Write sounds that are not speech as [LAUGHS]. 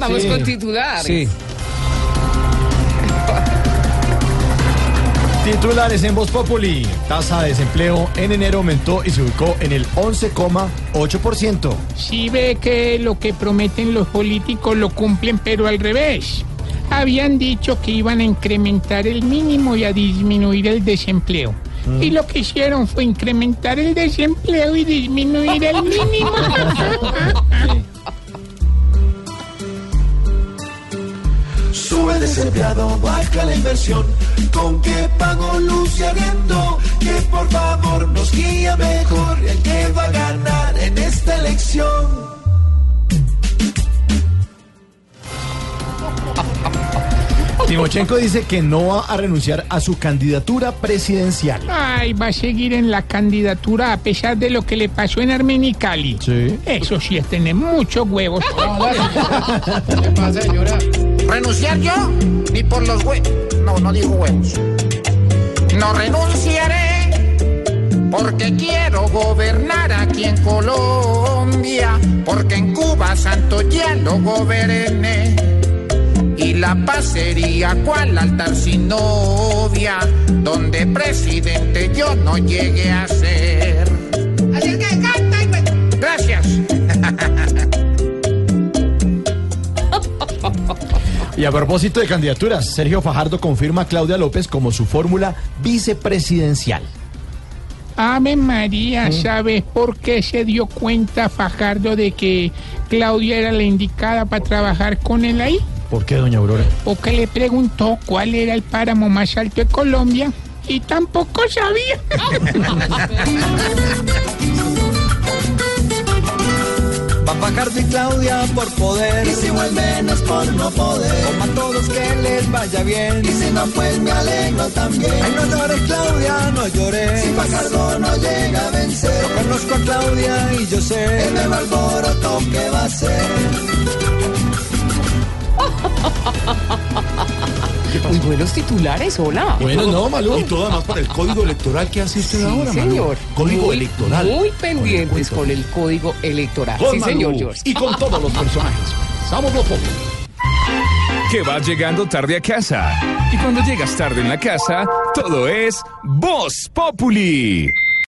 Vamos Sí. con titulares. Sí. [LAUGHS] Titulares en Voz Populi. Tasa de desempleo en enero aumentó y se ubicó en el 11,8%. Si ve que lo que prometen los políticos lo cumplen, pero al revés. Habían dicho que iban a incrementar el mínimo y a disminuir el desempleo. Y lo que hicieron fue incrementar el desempleo y disminuir el mínimo. [LAUGHS] [LAUGHS] El desempleado, baja la inversión. Con que pago luz y arriendo. Que por favor nos guía mejor. El que va a ganar en esta elección. Timochenko dice que no va a renunciar a su candidatura presidencial. Ay, va a seguir en la candidatura a pesar de lo que le pasó en Armenia y Cali. Sí. Eso sí es tener muchos huevos. [LAUGHS] ¿Renunciar yo? Ni por los huevos. No, no digo huevos. No renunciaré porque quiero gobernar aquí en Colombia. Porque en Cuba Santo ya lo goberné. Y la paz sería cual altar sin novia, donde presidente yo no llegue a ser. Y a propósito de candidaturas, Sergio Fajardo confirma a Claudia López como su fórmula vicepresidencial. Ave María, ¿sabes por qué se dio cuenta Fajardo de que Claudia era la indicada para trabajar con él ahí? ¿Por qué, doña Aurora? Porque le preguntó cuál era el páramo más alto de Colombia y tampoco sabía. [LAUGHS] Van Fajardo y Claudia por poder. Y si vuelven es por no poder. Como a todos que les vaya bien. Y si no, pues me alegro también. Ay, no llores, Claudia, no llores. Si Fajardo no llega a vencer. Yo conozco a Claudia y yo sé. El nuevo alboroto que va a ser. Muy buenos titulares, hola. Bueno, no, Malú. Y todo además para el código electoral que hace usted Sí, ahora, Malú. señor. Código muy, electoral. Muy pendientes con el código electoral. Con sí, Malú señor George. Y con todos los personajes. Somos los Populi. que vas llegando tarde a casa. Y cuando llegas tarde en la casa, todo es Voz Populi.